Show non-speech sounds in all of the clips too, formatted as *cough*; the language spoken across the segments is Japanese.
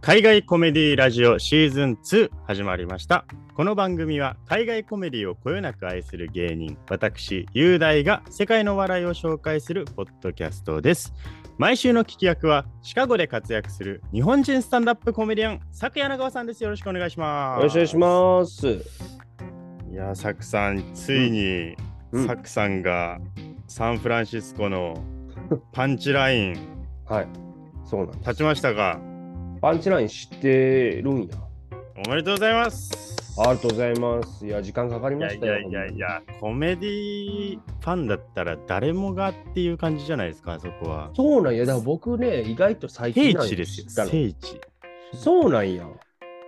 海外コメディラジオシーズン2始まりました。この番組は海外コメディをこよなく愛する芸人、私、雄大が世界の笑いを紹介するポッドキャストです。毎週の聞き役はシカゴで活躍する日本人スタンダップコメディアン、佐久柳川さんです。よろしくお願いします。よろしくお願いします。いやー、サクさん、ついに、うんサクさんがサンフランシスコの *laughs* パンチラインはい。そうなん。立ちましたが、パンチライン知ってるんや。おめでとうございます。ありがとうございます。いや、時間かかりいましたよ。やいやいやいや、コメディファンだったら誰もがっていう感じじゃないですか、そこは。そうなんや。だから僕ね、意外と最近聖なん地ですよ聖地。そうなんや。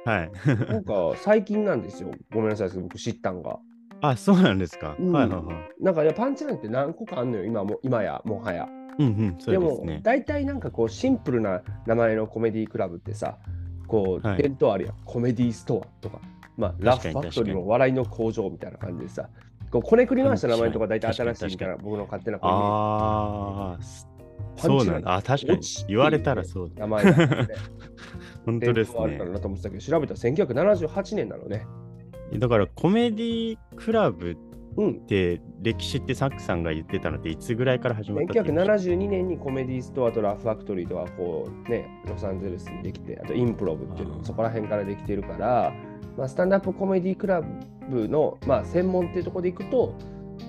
はい。*laughs* なんか最近なんですよ。ごめんなさいですけど、僕知ったんが。あ、そうなんですか。うんはいはいはい。なんかいやパンチラインって何個かあんのよ、今も今や、もはや。うんうん、そうでも。大体なんかこう、シンプルな名前のコメディクラブってさ、こう、はいあるやん。コメディストアとか、まあ、ラフファクトリーの笑いの工場みたいな感じでさ、こうこねくり回した名前とか大体新しいみたいな、僕の勝手なこああ、パンチラインそうなんだ。あ、確かに。言われたらそうだ。名前があってね *laughs* 本当ですねあるか。なと思ってたけど、調べたら1978年なのね。だからコメディクラブっうん。て歴史ってサックさんが言ってたのっていつぐらいから始まったって言いました1972年にコメディストアとラフファクトリーとかこうね、ロサンゼルスにできて、あとインプロブっていうのそこら辺からできてるから、まあ、スタンダップコメディクラブの、まあ、専門っていうところでいくと、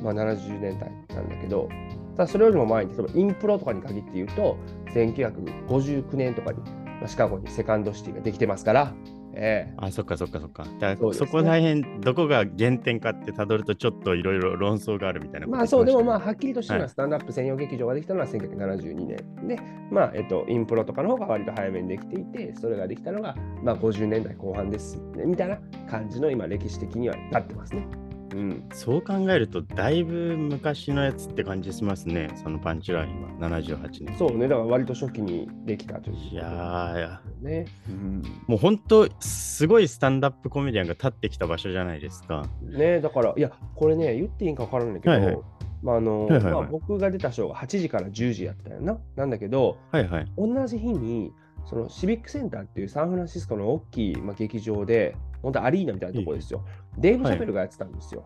まあ、70年代なんだけど、ただそれよりも前に、例えばインプロとかに限って言うと、1959年とかに、まあ、シカゴにセカンドシティができてますから、ええあ、そっかそっかそっか。だそうですねそこら辺、どこが原点かってたどると、ちょっといろいろ論争があるみたいなことまあそう、でもまあ、はっきりとしたのははいスタンダップ専用劇場ができたのは1972年。で、まあ、えっと、インプロとかの方が割と早めにできていて、それができたのが、まあ、50年代後半です、ね、みたいな感じの今、歴史的にはなってますね。うん。そう考えると、だいぶ昔のやつって感じしますね、そのパンチラインは、78年。そうね、だから割と初期にできたといういやね。うん、もう本当、すごいスタンダップコメディアンが立ってきた場所じゃないですか。ねだから、いや、これね、言っていいんか分からないけど、はいはいまああのまあ、僕が出たショーが8時から10時やったよな。なんだけど、はいはい。同じ日にそのシビックセンターっていうサンフランシスコの大きい、まあ、劇場で、本当アリーナみたいなところですよ。デーブ・シャペルがやってたんですよ。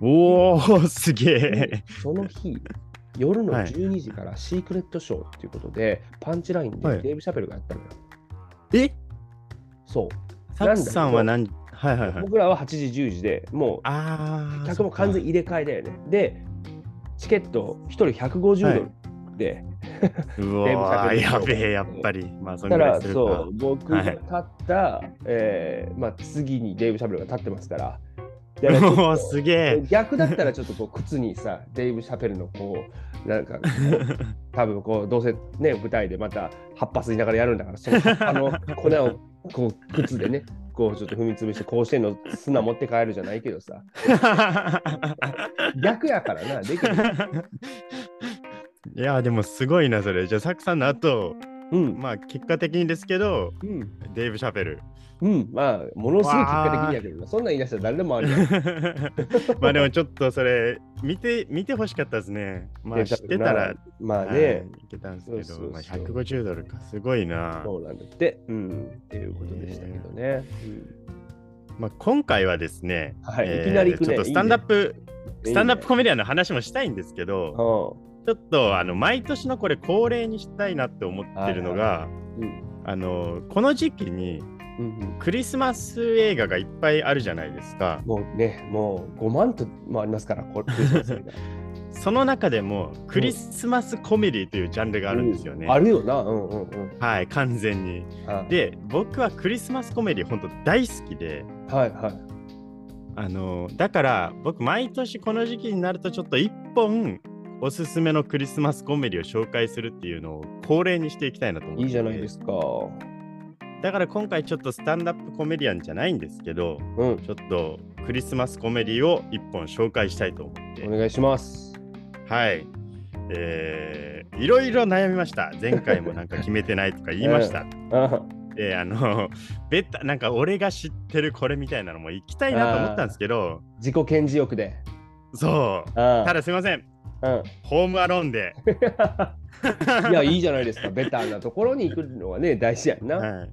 おー、すげでえ。その日、夜のはい12時からシークレットショーっていうことで、パンチラインではいデーブ・シャペルがやったのよ。え？そう。サクさんは何？はいはいはい。僕らは8時、10時でもう。客も完全入れ替えだよね。で、チケット1人150ドルで、うデーブシャわやべえ、やっぱり。まあ、そから。そう僕がはい立った、えーまあ、次にデーブ・シャペルが立ってますから。*laughs* すげえ。逆だったらちょっとこう靴にさ、*laughs* デーブ・シャペルのこう、なんか *laughs* 多分こう、どうせね、舞台でまた葉っぱ吸いながらやるんだから、その葉っぱの粉をこう靴でね、こうちょっと踏みつぶして、甲子園の砂持って帰るじゃないけどさ、逆やからな、できる。いや、でもすごいな、それ。じゃあ、サクさんの後、うん、まあ、結果的にですけど、うん、デーブ・シャペル。うん、まあ、ものすごい結果的にやけどな、そんなん言い出したら誰でもあるよ。*laughs* まあでもちょっとそれ見て見てほしかったですね。まあ知ってたら、まあはいね、いけたんですけど、そうそうそう。まあ、150ドルか、すごいな。そうなんだって、うん、っていうことでしたけどね。まあ、今回はですね、はい。いきなりね。ちょっとスタンダップ、ね。スタンダップコメディアンの話もしたいんですけど、うんちょっとあの毎年のこれ恒例にしたいなって思ってるのが、うんあのこの時期にクリスマス映画がいっぱいあるじゃないですか。もうね、もう5万ともありますから、こ *laughs* その中でもクリスマスコメディというジャンルがあるんですよね。うんあるよな、うんうんうん。はい、完全に。あで、僕はクリスマスコメディ本当大好きで、はいはい。あのだから僕毎年この時期になるとちょっと一本おすすめのクリスマスコメディを紹介するっていうのを恒例にしていきたいなと思っていいじゃないですか。だから今回ちょっとスタンダップコメディアンじゃないんですけどうん、ちょっとクリスマスコメディを一本紹介したいと思って。お願いします。はい。えー、いろいろ悩みました。前回もなんか決めてないとか言いました、*laughs* あであのベタなんか俺が知ってるこれみたいなのも行きたいなと思ったんですけど。自己顕示欲で。そうあただすいませんうん、ホームアローンで *laughs* いや、いいじゃないですか。ベターなところに行くのがね、大事やんな。はい、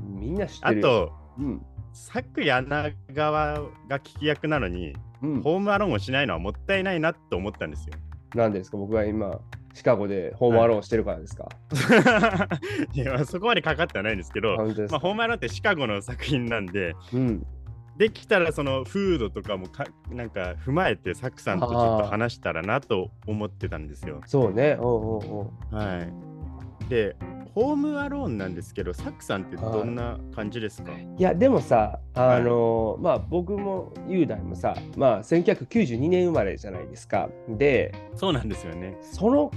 みんな知ってるよ。あと、うん。サク柳川が聞き役なのに、うん、ホームアローンをしないのはもったいないなと思ったんですよ。なんでですか？僕が今、シカゴでホームアローンしてるからですか、*laughs* いやそこまでかかってはないんですけど、まあ、ホームアローンってシカゴの作品なんで、うん。できたらそのフードとかもかなんか踏まえてサクさんとちょっと話したらなと思ってたんですよ。そうね。おうおうおうはい。で、ホームアローンなんですけど、サクさんってどんな感じですか、いや、でもさ、あのーまあ僕も雄大もさ、まあ1992年生まれじゃないですか。で、そうなんですよね。その、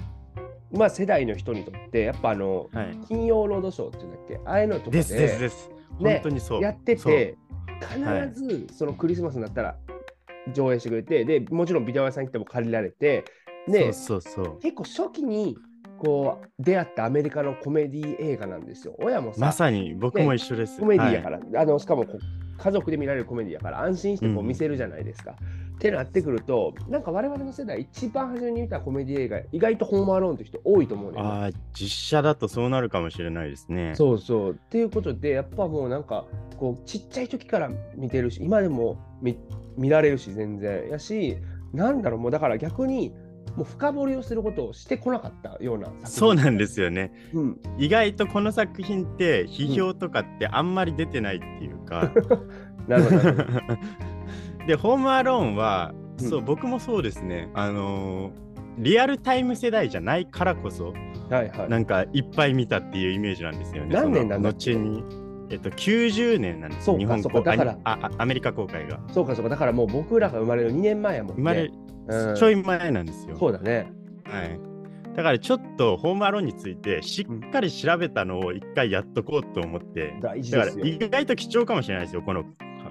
まあ、世代の人にとって、やっぱあの、はい。金曜ロードショーっていうんだっけ？ああいうのとかでですですです。ね本当にそう。やってて、必ずそのクリスマスになったら上映してくれて、で、もちろんビデオ屋さん行っても借りられて、で、そうそうそう。結構初期にこう出会ったアメリカのコメディ映画なんですよ。親もさ、まさに僕も一緒です。コメディやかはいら、あのしかも家族で見られるコメディやから安心してこううん見せるじゃないですか。ってなってくると、なんか我々の世代一番初めに見たコメディ映画、意外とホームアローンって人多いと思うね。ああ、実写だとそうなるかもしれないですね。そうそう。っていうことで、やっぱもうなんか、こう、ちっちゃい時から見てるし、今でも見見られるし、全然。やし、なんだろう、もうだから逆に、もう深掘りをすることをしてこなかったような作品。そうなんですよね。うん。意外とこの作品って批評とかってあんまり出てないっていうか。なるほどなるほど。*laughs* で、ホームアローンは、うんそう、僕もそうですね。あのーリアルタイム世代じゃないからこそ、はいはい。なんかいっぱい見たっていうイメージなんですよね。何年なんだ後に。えっと、90年なんですそうか日本そうかだからああアメリカ公開が。そうかそうか。だからもう僕らが生まれる2年前やもんね。生まれ、うんちょい前なんですよ。そうだね。はい。だからちょっとホームアローンについてしっかり調べたのを一回やっとこうと思って、大事だからですよ。意外と貴重かもしれないですよ、この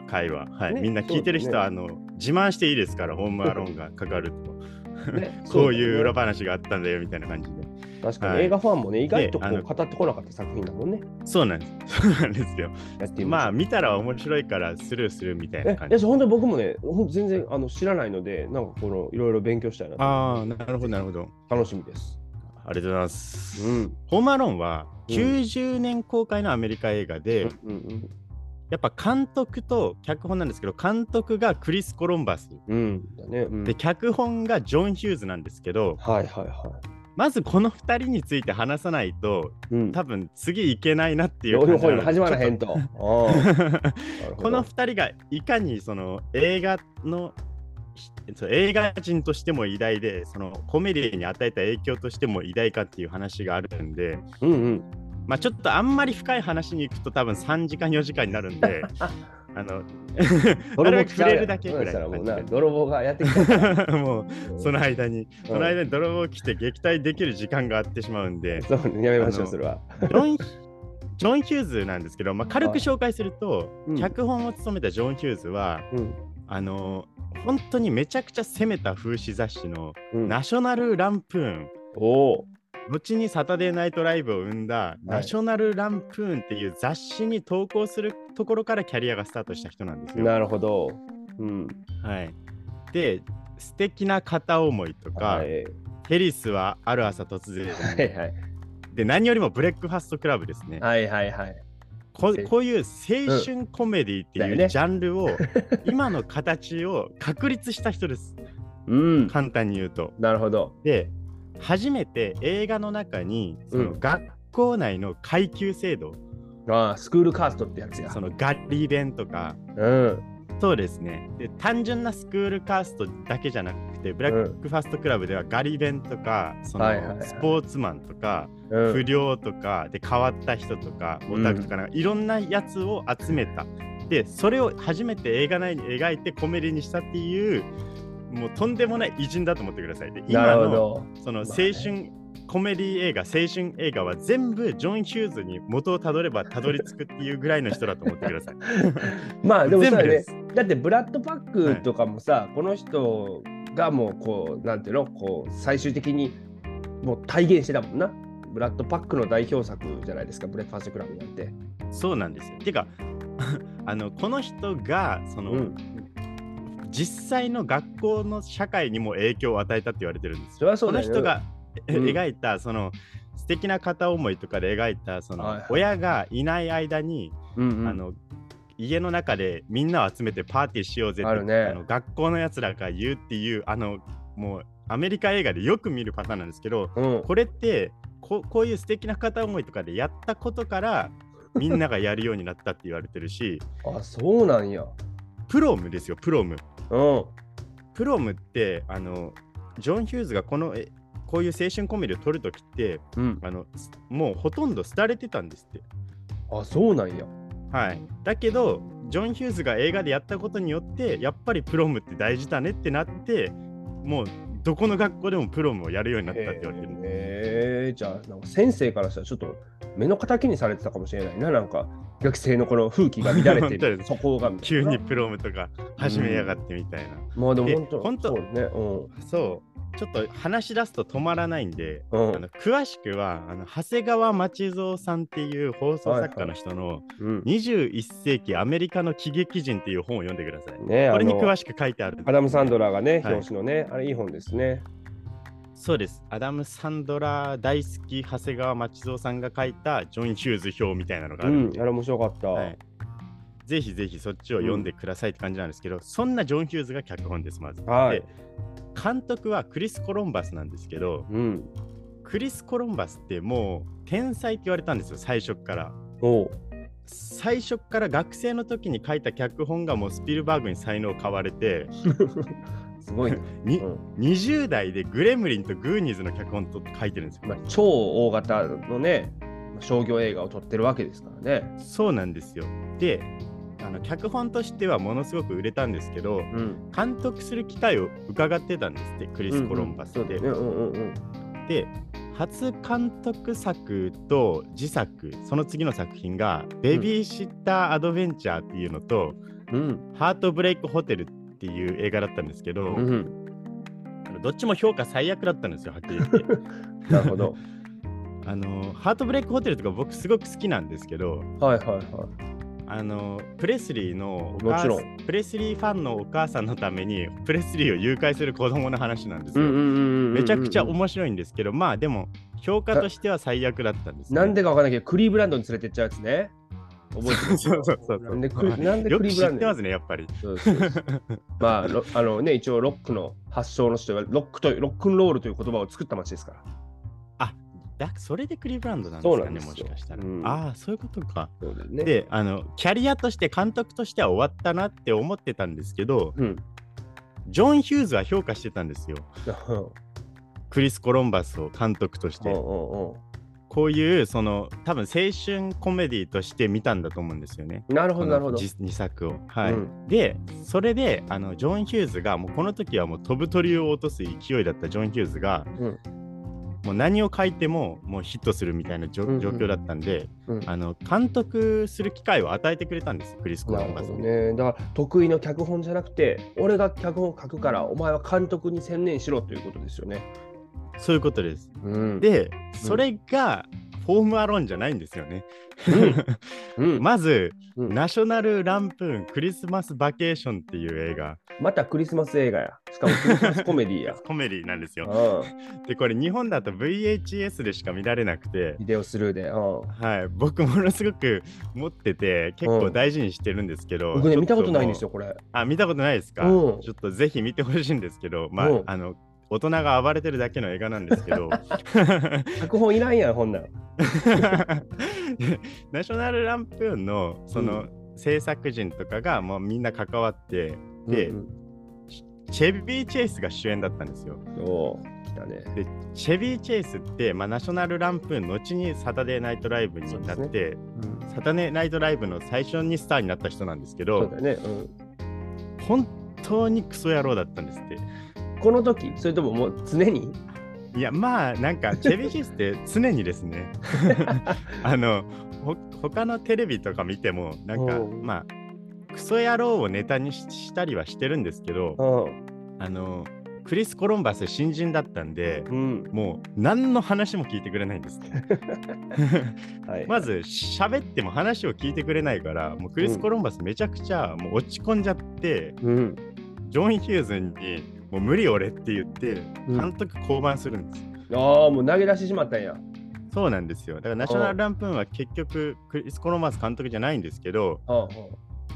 会話。はい。ねみんな聞いてる人は、そあの自慢していいですから、ホームアローンがかかると。ね *laughs* こういう裏そ話があったんだよみたいな感じで。確かはいに映画ファンもね、意外とこう語ってこなかった作品だもんね。そうなんです。*laughs* そうなんですよ。やってみまあ、見たら面白いからスルーするみたいなえ感じ。え本当に僕もね、全然あの知らないので、なんかこのいろいろ勉強したいなとああ、なるほど、なるほど。楽しみです。ありがとうございます。うん。ホームアローンはうん90年公開のアメリカ映画で、うんうんやっぱ監督と脚本なんですけど、監督がクリス・コロンバス。うん。ね。うん、で、脚本がジョン・ヒューズなんですけど、はいはいはまずこの2人について話さないと、い。うん。多分次いけないなっていう両感じ始まらへんと。*laughs* この2人がいかにその映画の映画人としても偉大でそのコメディに与えた影響としても偉大かっていう話があるんで、うんうん。まあ、ちょっとあんまり深い話に行くと多分3時間4時間になるんで *laughs* あのなるべく触れるだけぐらいもう泥棒がやってきた *laughs* もうその間にうん。その間に泥棒来て撃退できる時間があってしまうんで。そうやめましょう、それは。ジョンジョン・ヒューズなんですけど、まあ、軽く紹介すると、うん。脚本を務めたジョン・ヒューズはうん。あの本当にめちゃくちゃ攻めた風刺雑誌のうん、ナショナル・ランプーン。後にサタデーナイトライブを生んだナショナル・ランプーンっていう雑誌に投稿するところからキャリアがスタートした人なんですよ。なるほど。うん。はい、で、素敵な片思いとか、はい。テリスはある朝突然、はいはい。で、何よりもブレックファストクラブですね。はいはいはい。こせこういう青春コメディっていうジャンルを、*laughs* 今の形を確立した人です。うん。簡単に言うと。なるほど。で、初めて映画の中にそのうん学校内の階級制度、ああ、スクールカーストってやつや。そのガリ弁とか、うん。そうですねで。単純なスクールカーストだけじゃなくて、ブラックファストクラブではガリ弁とか、そのスポーツマンとか、うん不良とかで変わった人とかオタクとかなんかいろんなやつを集めた。でそれを初めて映画内に描いてコメディにしたっていうもうとんでもない偉人だと思ってください。でな今の。その青春コメディ映画青春映画は全部ジョン・ヒューズに元をたどればたどり着くっていうぐらいの人だと思ってください。*laughs* まあでもそうだね。だってブラッドパックとかもさ、この人がもうこうなんていうのこう最終的にもう体現してたもんな。ブラッドパックの代表作じゃないですか、ブレックファーストクラブなんて。そうなんですよ。てか *laughs* あのこの人がその、うん実際の学校の社会にも影響を与えたって言われてるんですよ。その人が、えうん描いたその素敵な片思いとかで描いたその、親がいない間に、うんうんあの家の中でみんなを集めてパーティーしようぜってあるねあの学校のやつらが言うっていうあのもうアメリカ映画でよく見るパターンなんですけどうんこれってここういう素敵な片思いとかでやったことからみんながやるようになったって言われてるし *laughs* あ、そうなんや。プロムですよプロムうん。プロムってあのジョン・ヒューズがこのえこういう青春コメディを撮るときってうん。あのすもうほとんど廃れてたんですって。あ、そうなんや。はい、だけどジョン・ヒューズが映画でやったことによってやっぱりプロムって大事だねってなってもうどこの学校でもプロムをやるようになったって言われてるえー、じゃあ、なんか先生からしたらちょっと目の敵にされてたかもしれないな、なんか学生のこの風紀が *laughs* 乱れてる、そこが。急にプロムとか始めやがってみたいな。でまあでも本当、本当そうね。うん。そうちょっと話し出すと止まらないんで、うんあの詳しくはあの長谷川町蔵さんっていう放送作家の人のうん、21世紀アメリカの喜劇人っていう本を読んでください。ねこれに詳しく書いてあるアダム・サンドラーがね、はい表紙のね、あれいい本ですね。そうです。アダム・サンドラ大好き長谷川町蔵さんが書いたジョン・ヒューズ表みたいなのがあうん、るんで、あれ面白かった。はいぜひぜひそっちを読んでくださいって感じなんですけど、そんなジョン・ヒューズが脚本です、まず。はいで監督はクリス・コロンバスなんですけど、うん。クリス・コロンバスってもう天才って言われたんですよ、最初っから。おう最初っから学生の時に書いた脚本がもうスピルバーグに才能を買われて、*laughs* すごい *laughs* ね。にうん20代でグレムリンとグーニーズの脚本と書いてるんですよ。まあ、超大型のね、商業映画を撮ってるわけですからね。そうなんですよ。で、あの脚本としてはものすごく売れたんですけど、うん。監督する機会を伺ってたんですって、クリス・コロンバスって。うんうんそうだねうんうんうんで、初監督作と自作、その次の作品が、ベビーシッター・アドベンチャーっていうのと、うんハートブレイク・ホテルっていう映画だったんですけど、うんどっちも評価最悪だったんですよ、はっきり言って。*laughs* なるほど。*laughs* あのハートブレイク・ホテルとか僕すごく好きなんですけど、はいはいはい。あのプレスリーのもちろさんプレスリーファンのお母さんのために *laughs* プレスリーを誘拐する子供の話なんですよ。めちゃくちゃ面面白いんですけど、まあでも評価としては最悪だったんです、ね。なんでかわかんないけど、クリーブランドに連れてっちゃうやつね。覚えてるそうそうそうなんでクリなんでよくクリーブランドに知ってますね、やっぱり。そうそうそうまあ、ロあのね、一応ロックの発祥の人はロックとロックンロールという言葉を作った街ですから。だそれでクリーブランドなんですかね、そうなんですよもしかしたら。うんああ、そういうことか。そうだよね。であの、キャリアとして監督としては終わったなって思ってたんですけど、うん。ジョン・ヒューズは評価してたんですよ。*laughs* クリス・コロンバスを監督として。うんうんこういう、その、多分青春コメディとして見たんだと思うんですよね。うん。なるほど、なるほど。2作を。はい。うんで、それで、あの、ジョン・ヒューズが、もうこの時はもう飛ぶ鳥を落とす勢いだったジョン・ヒューズが、うんもう何を書いてももうヒットするみたいな状況だったんで、うんあの監督する機会を与えてくれたんです、クリス・コロンバスね。だから得意の脚本じゃなくて、俺が脚本を書くから、お前は監督に専念しろということですよね。そういうことです。うん、で、それが、フォームアローンじゃないんですよね。うん、*laughs* まず、うんナショナル・ランプーン・クリスマス・バケーションっていう映画、またクリスマス映画や。しかもクリスマスコメディや。コメディなんですよ。うん、で、これ日本だと VHS でしか見られなくて、ビデオスルーで。うんはい、僕ものすごく持ってて結構大事にしてるんですけど、僕ね、見たことないんですもよ、これ。うあ見たことないですか、うんちょっとぜひ見てほしいんですけど、まあ、うんあの大人が暴れてるだけの映画なんですけど *laughs* 脚本いらんやん、ほんなん。*laughs* ナショナルランプーンのその制作人とかがもうみんな関わってで、うんチェビー・チェイスが主演だったんですよ。うん、おね。でチェビー・チェイスって、まあ、ナショナルランプーン後にサタデーナイトライブになって、うんサタデーナイトライブの最初にスターになった人なんですけどそうだよね、うん。本当にクソ野郎だったんですって。この時、それとももう常に？いやまあなんかチェビー・チェイスって常にですね *laughs* あのほ他のテレビとか見てもなんかうんまあクソ野郎をネタにししたりはしてるんですけどうあのクリス・コロンバス新人だったんでん。うん。もう何の話も聞いてくれないんですね *laughs* はい。まず喋っても話を聞いてくれないからもうクリス・コロンバスめちゃくちゃもう落ち込んじゃって、うん。ジョン・ヒューズにもう無理俺って言ってうん監督降板するんです、ああ、もう投げ出してしまったんや。そうなんですよ。だからナショナルランプーンは結局クリス・コロンバス監督じゃないんですけど、うんうん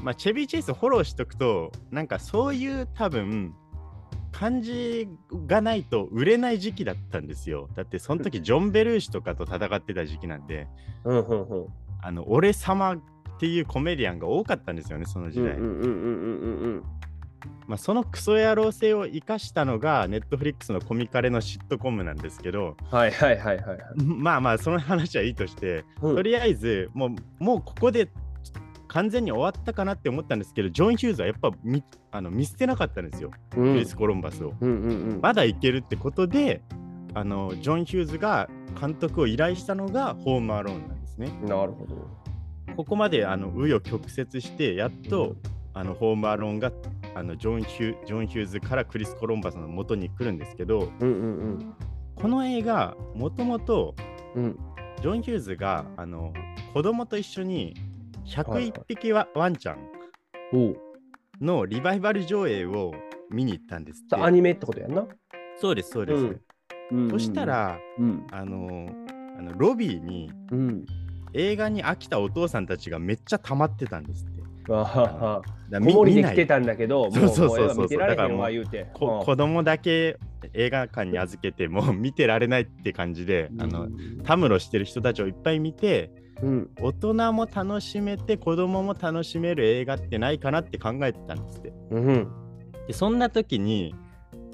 まあ、チェビー・チェイスフォローしとくとなんかそういう多分感じがないと売れない時期だったんですよ。だってその時ジョン・ベルーシとかと戦ってた時期なんで、うんうんうんあの俺様っていうコメディアンが多かったんですよね、その時代。うんうんうんうんうんうんまあ、そのクソ野郎性を生かしたのがネットフリックスのコミカレのシットコムなんですけど、はいはいはいはいはい。まあまあその話はいいとして、うんとりあえずもうもうここで完全に終わったかなって思ったんですけど、ジョン・ヒューズはやっぱ見あの見捨てなかったんですよ、うんクリス・コロンバスを。うんうんうん。まだいけるってことで、あのジョン・ヒューズが監督を依頼したのがホーム・アローンなんですね。なるほど。ここまであの紆余曲折して、やっと、あのホーム・アローンがあのジョンヒュジョン・ヒューズからクリス・コロンバスの元に来るんですけど、うんうんこの映画、もともとうん。うん。ジョン・ヒューズがあの子供と一緒にはい101匹ワ,、ワンちゃんのリバイバル上映を見に行ったんですってさアニメってことやんな？そうです、そうです。うんそした、ら、うんあのあのロビーにうん。映画に飽きたお父さんたちがめっちゃ溜まってたんですって。あはは。だ子守見見ないで来てたんだけど、もそうそうそうそうも見てられへんだからもうわ言うて。こ子供だけ映画館に預けてもう見てられないって感じで、あのたむろしてる人たちをいっぱい見てうん。大人も楽しめて子供も楽しめる映画ってないかなって考えてたんですって。うん。でそんな時に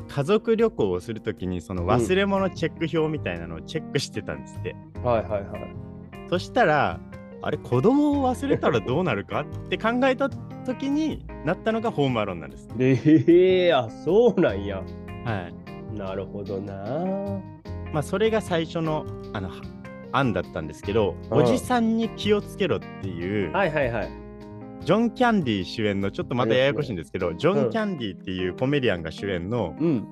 家族旅行をする時にその忘れ物チェック表みたいなのをチェックしてたんですって。はいはいはい。そしたらあれ子供を忘れたらどうなるかって考えた時になったのがホームアローンなんです。ええあ、そうなんや。はい。なるほどな。まあそれが最初のあのは案だったんですけど、うんおじさんに気をつけろっていう、はいはいはい。ジョン・キャンディ主演のちょっとまたややこしいんですけど、ジョン・うんキャンディっていうコメディアンが主演の、うん。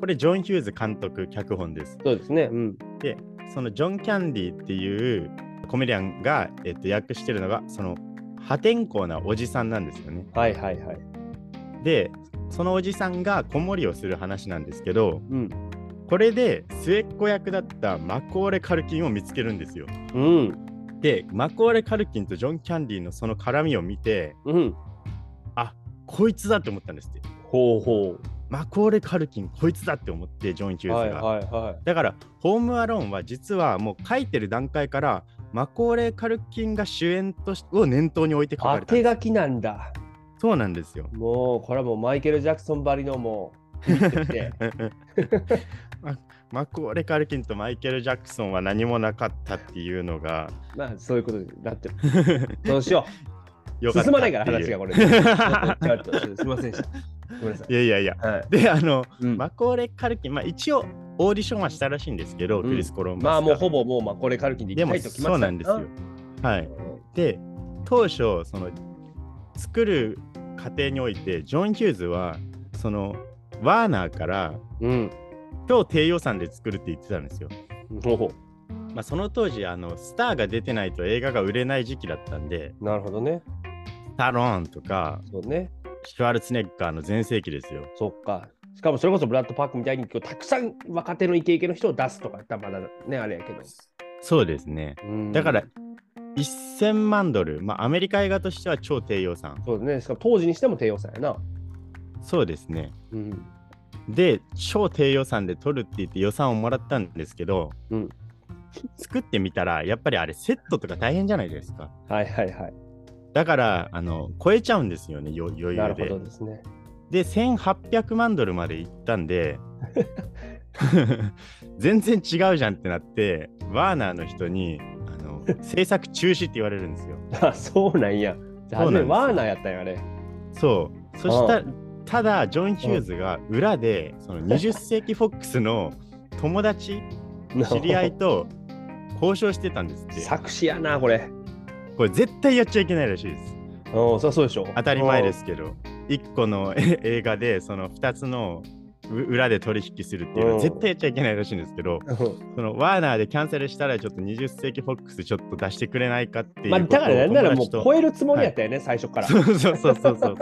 これジョン・ヒューズ監督脚本です。そうですね。うん。で、そのジョン・キャンディっていうコメディアンが、えっと、訳してるのが、その破天荒なおじさんなんですよね。はいはいはい。で、そのおじさんが子守りをする話なんですけど、うん。これで末っ子役だったマコーレ・カルキンを見つけるんですよ。うん。で、マコーレ・カルキンとジョン・キャンディのその絡みを見て、うん。こいつだって思ったんですって。ほうほマコーレ・カルキン、こいつだって思って、ジョン・ヒう。ューズが。はいはいはだから、ホーム・アローンは実はもう書いてる段階から、マコーレ・カルキンが主演としを念頭に置いてい。書かれたんです。当て書きなんだ。そうなんですよ。もう、これはもうマイケル・ジャクソンばりのもう、マコーレ・カルキンとマイケル・ジャクソンは何もなかったっていうのが、まあ、そういうことになってる。どうしよう。進まないから話がこれ。すみませんでした。い。やいやいや。で、あの、マコーレ・カルキン、まあ一応オーディションはしたらしいんですけど、クリス・コロンバス。まあもうほぼもうまあこれカルキンでも行きたいと決まそうなんですよ。はい。で、当初、その作る過程において、ジョン・ヒューズは、そのワーナーからうん。超低予算で作るって言ってたんですよ。ほほまあ、その当時あの、スターが出てないと映画が売れない時期だったんで、なるほどね。スタローンとか、そうね。シュワルツェネッガーの全盛期ですよ。そっか。しかもそれこそブラッド・パークみたいにたくさん若手のイケイケの人を出すとかやったらまだね、あれやけど。そうですね。うんだから、1000万ドル、まあ、アメリカ映画としては超低予算。そうね。しかも当時にしても低予算やな。そうですね。うん。で、超低予算で撮るって言って予算をもらったんですけど、うん作ってみたら、やっぱりあれ、セットとか大変じゃないですか。はいはいはい。だから、あの超えちゃうんですよね、よ余裕でなるほど。ですね。で、1800万ドルまでいったんで、*laughs* 全然違うじゃんってなって、ワーナーの人にあの制作中止って言われるんですよ。*laughs* あ、そうなんや。じゃあ、そうなんですよワーナーやったんや、あれ。そう。そしたら、ただ、ジョン・ヒューズが裏で、その20世紀フォックスの友達、*laughs* 知り合いと交渉してたんですって。作詞やな、これ。これ絶対やっちゃいけないらしいです。うん、そうでしょ。当たり前ですけど、1個のえ *laughs* 映画でその2つのう裏で取引するっていうのうんは絶対やっちゃいけないらしいんですけど、うん。そのワーナーでキャンセルしたらちょっと20世紀フォックスちょっと出してくれないかっていうまあ、だからなんならもう超えるつもりやったよね、最初から。そうそうそうそうそうそう。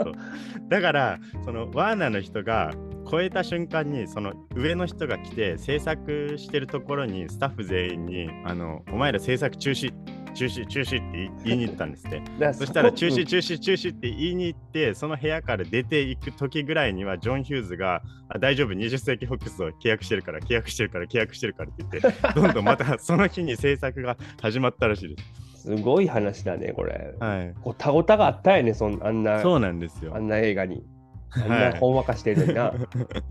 だから、そのワーナーの人が超えた瞬間にその上の人が来て制作してるところにスタッフ全員にあのお前ら制作中止中止中止って *laughs* 言いに行ったんですって。そしたら中止中止中止って言いに行ってその部屋から出ていく時ぐらいにはジョン・ヒューズがあ大丈夫20世紀フォックスを契約してるから契約してるから契約してるからって言って *laughs* どんどんまたその日に制作が始まったらしいです。すごい話だねこれ。はい。ごたごたがあったよねそんあんなそうなんですよ。あんな映画に。あんはないほんわかしてるのにな、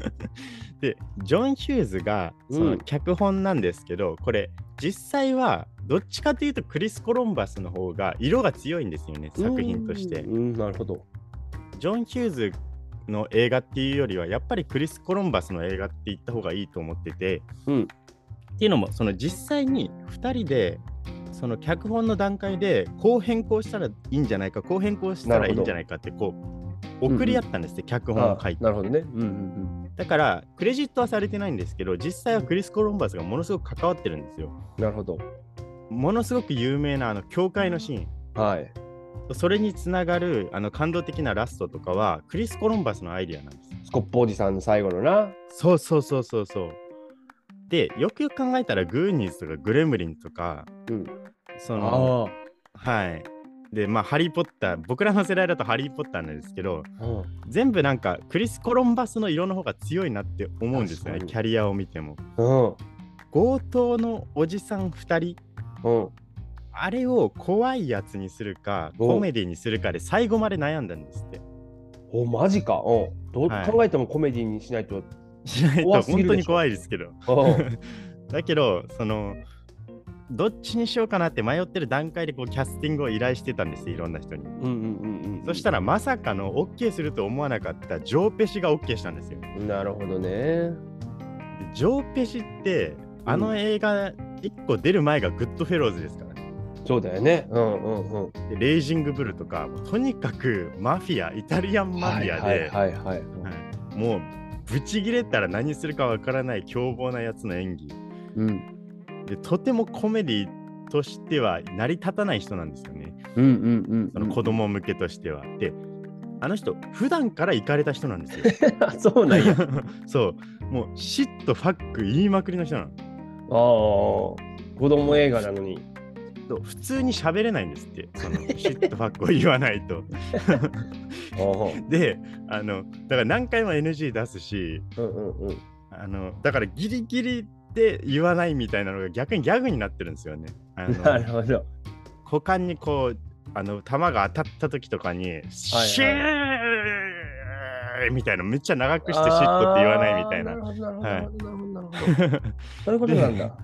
*laughs* でジョン・ヒューズがそのうん。脚本なんですけど、これ実際はどっちかというとクリス・コロンバスの方が色が強いんですよね作品として。うんうんなるほど。ジョン・ヒューズの映画っていうよりはやっぱりクリス・コロンバスの映画って言った方がいいと思ってて、うん。っていうのもその実際に2人でその脚本の段階でこう変更したらいいんじゃないかこう変更したらいいんじゃないかってこう送り合ったんですって、脚本を書いて。あなるほどね。うんうんだからクレジットはされてないんですけど実際はクリス・コロンバスがものすごく関わってるんですよ。うんなるほどものすごく有名なあの教会のシーン。はい。それにつながるあの感動的なラストとかはクリス・コロンバスのアイディアなんです。スコップおじさんの最後のな。そうそうそうそうそう。で、よくよく考えたら、グーニーズとかグレムリンとか、うん。その、あはい。で、まあ、ハリー・ポッター、僕らの世代だとハリー・ポッターなんですけど、あうん。全部なんか、クリス・コロンバスの色の方が強いなって思うんですよね、キャリアを見ても。うん。強盗のおじさん2人、うんあれを怖いやつにするか、おコメディにするかで最後まで悩んだんですって。おマジか。うんどうはい考えてもコメディにしないとしないと本当に怖いですけど。うん。*laughs* だけど、その、どっちにしようかなって迷ってる段階でこうキャスティングを依頼してたんですよ、いろんな人に。うんうんうんうんそしたらまさかの OK すると思わなかったジョーペシが OK したんですよ。でなるほどね。ジョーペシって、あの映画1個出る前がグッドフェローズですからね。そうだよねうんうんうんでレイジングブルとか、とにかくマフィア、イタリアンマフィアで、はいはいはいもうブチギレたら何するかわからない凶暴なやつの演技。うんで、とてもコメディとしては成り立たない人なんですよね。うんうんうんその子供向けとしては。で、あの人、普段から行かれた人なんですよ。あ *laughs* そうなんや *laughs* そう、もうシットファック言いまくりの人なの。ああ子供映画なのにそう普通に喋れないんですって、そのシットファックを言わないと。*laughs* あで、あの、だから何回も NG 出すし、あうんうんうんあの、だからギリギリで言わないみたいなのが逆にギャグになってるんですよね。あ *laughs* なるのほど股間にこう、あの、弾が当たった時とかに、シューみたいな、めっちゃ長くしてシットって言わないみたいな。なるほどなはいるほどなるほそう。いうことなんだ。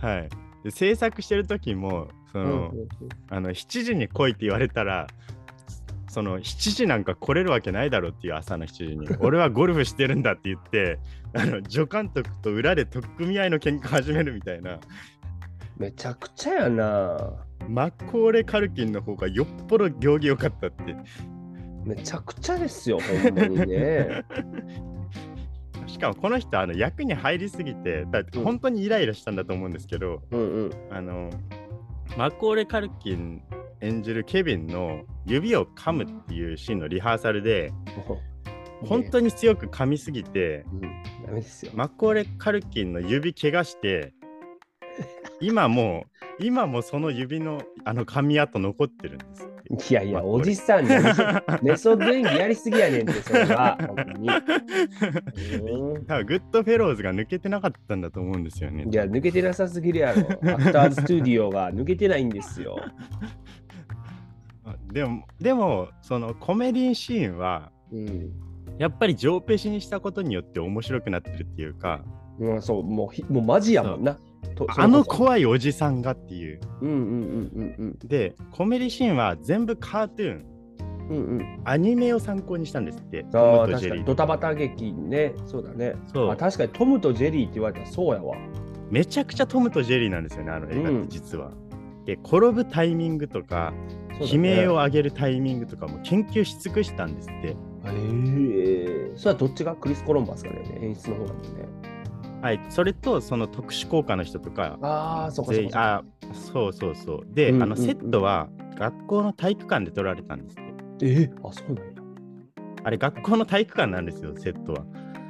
はい。で制作してる時も、その、うんうんうん。あの7時に来いって言われたら、その7時なんか来れるわけないだろうっていう朝の7時に、*laughs* 俺はゴルフしてるんだって言って、あの助監督と裏で取っ組み合いの喧嘩始めるみたいな、めちゃくちゃやな。マッコーレ・カルキンの方がよっぽど行儀良かったって。めちゃくちゃですよほんまにね。し *laughs* かもこの人、あの役に入りすぎて、本当にイライラしたんだと思うんですけど、うんうんあの、マコーレ・カルキン演じるケビンの指を噛むっていうシーンのリハーサルで、もう本当に強く噛みすぎて、うん、ダメですよ。マコーレ・カルキンの指怪我して、*laughs* 今もう、今もその指のあの噛み跡残ってるんです。いやいや、まあおじさんね、*laughs* メソッド演技やりすぎやねんって、それは。*laughs* 多分グッドフェローズが抜けてなかったんだと思うんですよね。いや、抜けてなさすぎるやろ。アクターズスタジオが抜けてないんですよ。*laughs* あでも、でも、そのコメディシーンは、うん。やっぱり上ペシにしたことによって面白くなってるっていうか、うん、そう、もうひ、もうマジやもんな。とあの。怖いおじさんがっていう。そうんうんうんうんで、コメディシーンは全部カートゥーン、うん。うんうん。アニメを参考にしたんですって。ああ、トムとジェリー確かに。ドタバタ劇ね。そうだね。そうあ確かにトムとジェリーって言われたらそうやわ。めちゃくちゃトムとジェリーなんですよね、あの映画うんって実は。で、転ぶタイミングとか、ね悲鳴を上げるタイミングとかも研究し尽くしたんですって。へえそれはどっちが？クリス・コロンバスかだよね。演出の方だもんね。はい、それとその特殊効果の人とか、ああ、そうかそうか。全員あそうそうそう。で、うんうんうんあのセットは学校の体育館で撮られたんですって。えー、あ、そうなんや。あれ、学校の体育館なんですよ、セットは。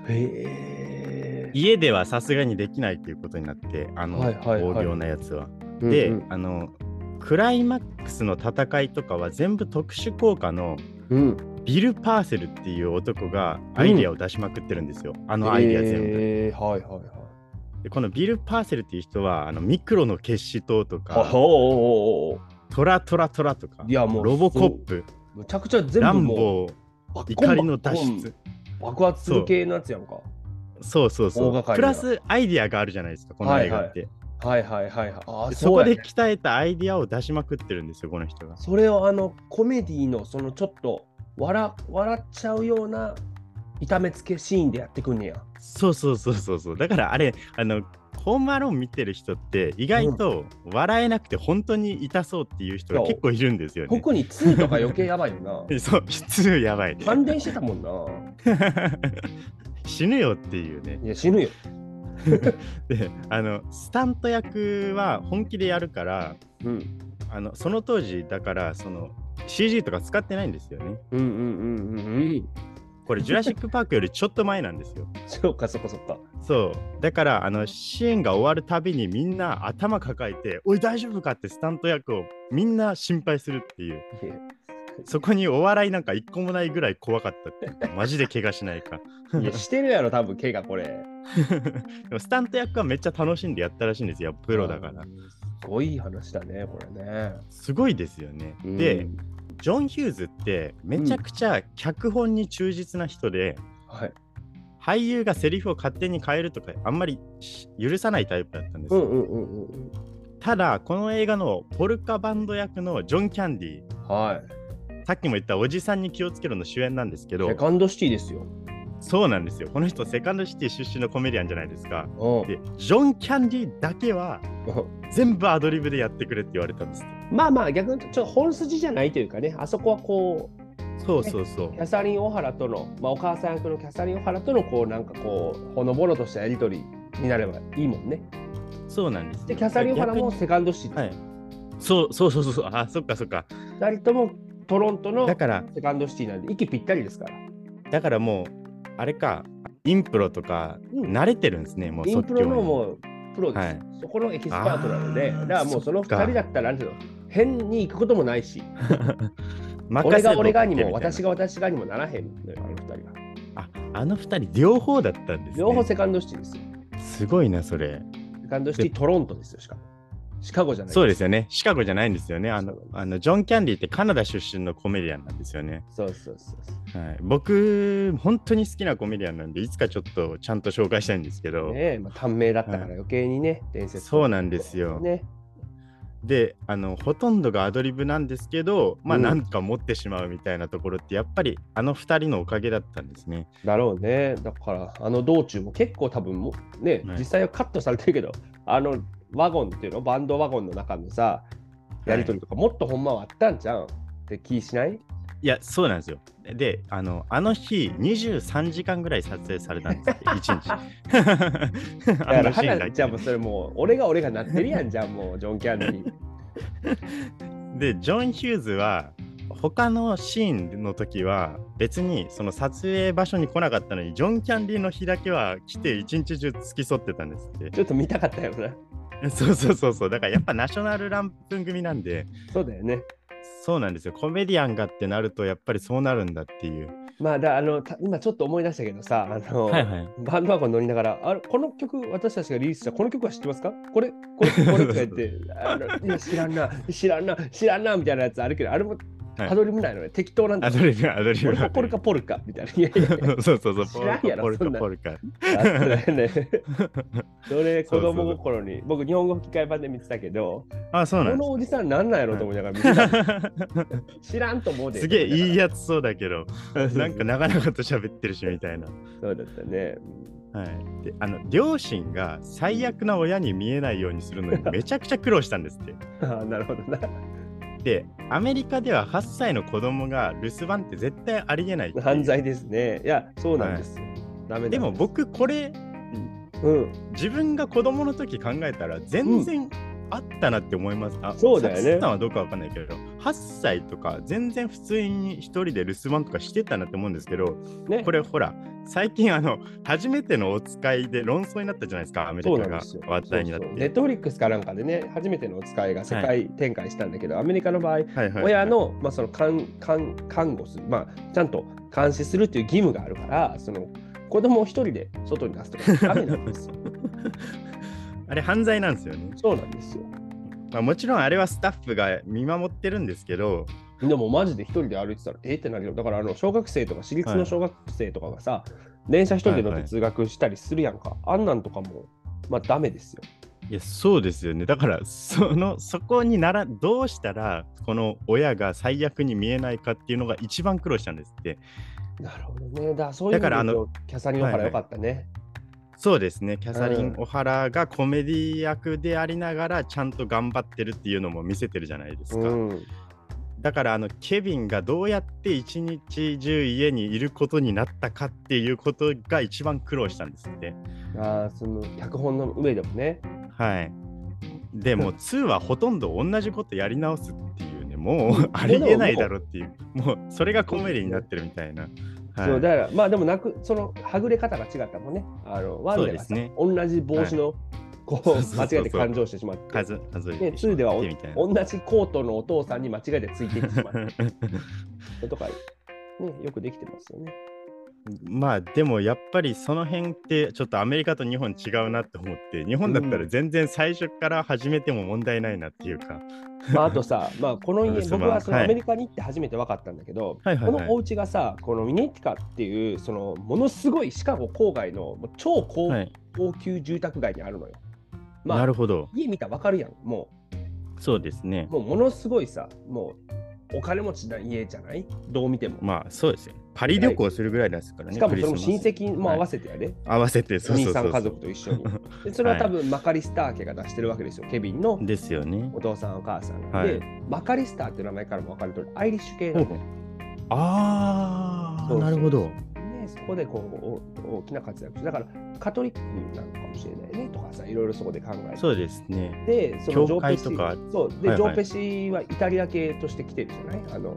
へえ。家ではさすがにできないっていうことになってあのはいはいはい大行なやつは。で、うんあのクライマックスの戦いとかは全部特殊効果のうん。ビル・パーセルっていう男がアイディアを出しまくってるんですよ、あのアイディア全部。へーはいはいはい。でこのビル・パーセルっていう人はあのミクロの決死塔とあかおおおおトラトラトラとかいやもうロボコップむちゃくちゃ全ラン部もうボー怒りの脱出。爆発する系のやつやんか。そうそうそう。プラスアイディアがあるじゃないですかこの映画って、はいはいはいはい。あでそこでそうやね鍛えたアイディアを出しまくってるんですよこの人がそれをあのコメディのそのちょっと笑笑っちゃうような痛めつけシーンでやってくんねや。そうそうそうそうそうだからあれあのホームアローン見てる人って意外と笑えなくて本当に痛そうっていう人が結構いるんですよね。特に2とか余計やばいよな。*laughs* そう、普通やばい。感電してたもんな。*laughs* 死ぬよっていうね。いや死ぬよ。*laughs* で、あの、スタント役は本気でやるから、うん。あのその当時だから、その CG とか使ってないんですよね。うんうんうんうんうん。これ、ジュラシック・パークよりちょっと前なんですよ。そうかそうかそうか。そう。だから、あの、シーンが終わるたびにみんな頭抱えて、おい、大丈夫かってスタント役をみんな心配するっていう。そこにお笑いなんか一個もないぐらい怖かったって。マジで怪我しないか。いやしてるやろ多分怪我これ。*laughs* でもスタント役はめっちゃ楽しんでやったらしいんですよ。プロだから。うん。すごい話だねこれね。すごいですよね。うんで、ジョン・ヒューズってめちゃくちゃ脚本に忠実な人で、はい。俳優がセリフを勝手に変えるとかあんまりし許さないタイプだったんですよ。うんうんうんうんうん。ただ、この映画のポルカバンド役のジョン・キャンディはい。さっきも言ったおじさんに気をつけろの主演なんですけどセ、カンドシティですよ。そうなんですよ。この人、セカンドシティ出身のコメディアンじゃないですか。うんで、ジョン・キャンディだけは全部アドリブでやってくれって言われたんです。まあまあ逆にちょっと本筋じゃないというかね、あそこはこそうそうそうう、キ。ャサリン・オハラとの、まあ、お母さん役のキャサリン・オハラとのこうなんかこう、ほのぼのとしたやりとりになればいいもんね。そうなんです。で、キャサリン・オハラもセカンドシティ。はい。そうそうそうそう。あ、そっかそっか。二人ともトロントのだから、セカンドシティなんで、息ぴったりですから。だからもう、あれか、インプロとかうん慣れてるんですね、もうインプロのにもうプロです、はいそこのエキスパートなので、だからもうそのそっか二人だったら、なんていうの、変に行くこともないし、任 *laughs* 俺が俺がにも、私が私がにもならへんのよ、あの二人は。ああの二人両方だったんです、ね。両方セカンドシティですよ。すごいな、それ。セカンドシティトロントですよ、しかも。シカゴじゃない。そうですよね。シカゴじゃないんですよね。あのあのジョン・キャンディってカナダ出身のコメディアンなんですよね。そうそうそう。はい、僕、本当に好きなコメディアンなんで、いつかちょっとちゃんと紹介したいんですけど、ねえ、まあ、短命だったから余計にね、伝説。そうなんですよね。であの、ほとんどがアドリブなんですけど、まあ、うんなんか持ってしまうみたいなところって、やっぱりあの二人のおかげだったんですね。だろうね。だから、あの道中も結構多分も、ね、はい実際はカットされてるけど、あのワゴンっていうの、バンドワゴンの中のさ、やりとりとか、もっとほんまはあったんじゃんって気しない？いや、そうなんですよ。で、あのあの日、23時間ぐらい撮影されたんです *laughs* *laughs* って、1日。だから、あのシーンだけ花じゃあもうそれもう、俺が俺がなってるやん、じゃん、もう、ジョン・キャンディ。*laughs* で、ジョン・ヒューズは、他のシーンの時は別にその撮影場所に来なかったのにジョン・キャンディの日だけは来て一日中付き添ってたんですってちょっと見たかったよな。そうそうそうそう。だからやっぱナショナルランプン組なんで。そうだよね。そうなんですよ。コメディアンがってなるとやっぱりそうなるんだっていう。まあだあのた今ちょっと思い出したけどさ、あのはいはい。バンドワゴン乗りながら、あれこの曲、私たちがリリースしたこの曲は知ってますか？これ、これ、これとか言って、*laughs* あ知らんな、知らんな、知らんなみたいなやつあるけど、あれもはいアドリブないのね、適当なんだア。ドリブアドリブポルカポルカポルカみたいな。いやいやそうそうそう知らんやろポルそんなカポルカ。そ *laughs* れ子供心に、僕、日本語吹き替え版で見てたけど、あそうなこのおじさんなんなんやろと思いながら見。知らんと思うで。すすげえいいややつそうだけどなんか長々と喋ってるしみたいなそうだったね。はい、であの両親が最悪な親に見えないようにするのにめちゃくちゃ苦労したんですって。*laughs* ああ、なるほどな。でアメリカでは8歳の子供が留守番って絶対ありえない犯罪ですね。いや、そうなんですよ。ダメだでも、僕これうん、自分が子供の時考えたら全然あったなって思います。あそうだよね。さんはどうかわかんないけど、8歳とか全然普通に一人で留守番とかしてたなって思うんですけど、ね。これほら、最近あの、初めてのお使いで論争になったじゃないですか、アメリカが。話題になって。ネットフリックスかなんかでね、初めてのお使いが世界展開したんだけど、アメリカの場合、はいはいはい親の,、まあその看看看護する、まあ、ちゃんと監視するっていう義務があるから、その子供を一人で外に出すとかダメなんですよ。*laughs* あれ犯罪なんですよね。そうなんですよ。まあ、もちろんあれはスタッフが見守ってるんですけど、でもマジで一人で歩いてたら、えってなるよ。だからあの小学生とか、私立の小学生とかがさ、電車一人で乗って通学したりするやんか。あんなんとかも、まあダメですよ。いやそうですよね。だからその *laughs* そこにならどうしたらこの親が最悪に見えないかっていうのが一番苦労したんですって。なるほどね。だからそういうだからあのキャサリン・オハラよかったね。そうですね。キャサリン・うんオハラがコメディ役でありながらちゃんと頑張ってるっていうのも見せてるじゃないですか。うん。だからあのケビンがどうやって一日中家にいることになったかっていうことが一番苦労したんですって。ああ、その脚本の上でもね。はい。でも *laughs* 2はほとんど同じことやり直すっていうね、もうありえないだろっていう、もうそれがコメディになってるみたいな。はい、そうだから、まあでもなく、そのはぐれ方が違ったもんね。あの、ワンではね同じ帽子の、こう、そう間違えて感情してしまって。数数えで、て2では。同じコートのお父さんに間違えてついていってしまうとか、*laughs* ね、よくできてますよね。まあでもやっぱりその辺ってちょっとアメリカと日本違うなって思って日本だったら全然最初から始めても問題ないなっていうか、まあ、あとさ、まあ、この家、僕はそのはいアメリカに行って初めて分かったんだけど、はいこのお家がさ、このミネティカっていう、そのものすごいシカゴ郊外の超高,、はい、高級住宅街にあるのよ。まあ、なるほど。家見たら分かるやん。もそうですね。う、もうものすごいさ、もうお金持ちな家じゃない？どう見ても。まあそうですよ。パリ旅行するぐらいですからねしかもそれも親戚も合わせてやで、合わせてそうおそうそう。兄さん家族と一緒に。でそれは多分マカリスター家が出してるわけですよ、ケビンの。ですよね。お父さんお母さん。はい。で、マカリスターっていう名前からも分かる通り、アイリッシュ系なのね。ああそうそう。なるほどでそこでこうお大きな活躍だからカトリックなのかもしれないねとかさいろいろそこで考えて。そうですね。でそのジョ教ーペシ会とかそうで、はいはい。ジョーペシはイタリア系として来てるじゃない？あの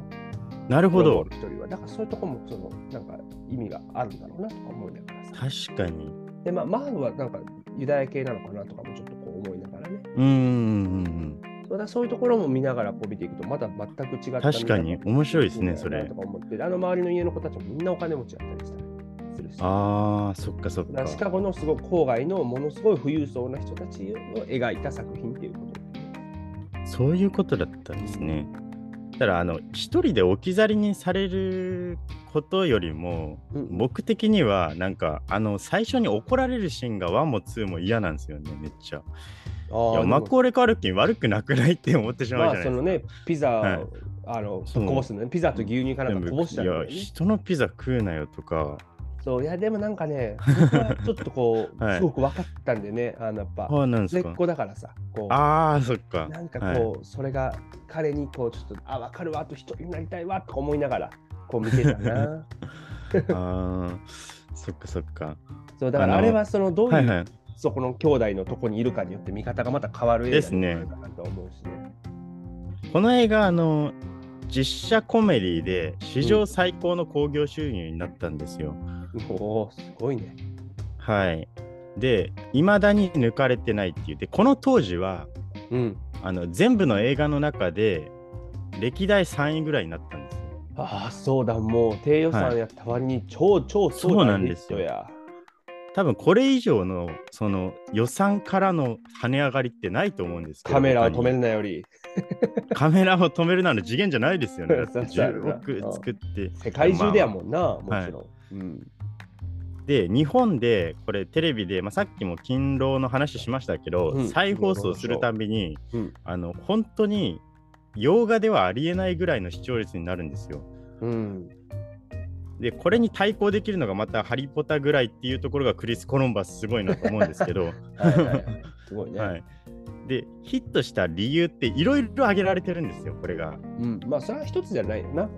なるほど。一人は。だからそういうとこもそのなんか意味があるんだろうなとか思いながらさ。確かに。でまあマーブはなんかユダヤ系なのかなとかもちょっとこう思いながらね。うーんまたそういうところも見ながらこう見ていくとまだ全く違った確かに面白いですねそれとか思ってあの周りの家の子たちもみんなお金持ちだったりしたりするしあーそっかそっかシカゴのすごく郊外のものすごい富裕層な人たちを描いた作品っていうこと。そういうことだったんですね。だからあの一人で置き去りにされることよりもうん僕的にはなんかあの最初に怒られるシーンが1も2も嫌なんですよねめっちゃ。いやマコーレ・カルキン悪くなくないって思ってしまうまじゃないですか。あそのね、ピザ、はい。あのこぼすのね、ピザと牛乳かなん全部かこぼしちゃうんいや。人のピザ食うなよとか。そういやでもなんかね、*laughs* ちょっとこう、はい。すごく分かったんでね、あのやっぱ、末っ子だからさ、こう。ああそっか。なんかこう、はい。それが彼にこうちょっと、あ、分かるわ、あと一人になりたいわとか思いながら、こう見てたな。*laughs* あーそっかそっか。そうだからあれはそのどういう、はいはいそこの兄弟のとこにいるかによって見方がまた変わる映画ですねになるかなと思うしね。この映画あの実写コメディで史上最高の興行収入になったんですよ。おお、すごいね。はい。で、いまだに抜かれてないって言って、この当時はうん。あの全部の映画の中で歴代3位ぐらいになったんですよ。ああ、そうだ、もう低予算やった割に超超そうなんですよや。多分これ以上のその予算からの跳ね上がりってないと思うんですけどカメラを止めるなより、*laughs* カメラを止めるなら次元じゃないですよね。*laughs* だってそうそう10億作って。世界中でやもんな、もまあちろん。うん。で日本でこれテレビで、まあ、さっきも勤労の話しましたけど、うん再放送するたびにうん。あの本当に洋画ではありえないぐらいの視聴率になるんですよ。うん。でこれに対抗できるのがまた「ハリー・ポッター」ぐらいっていうところがクリス・コロンバスすごいなと思うんですけど、*laughs* はいはいはい *laughs* すごいね。はい、でヒットした理由っていろいろ挙げられてるんですよこれが。うん。まあ、それは一つじゃないよな。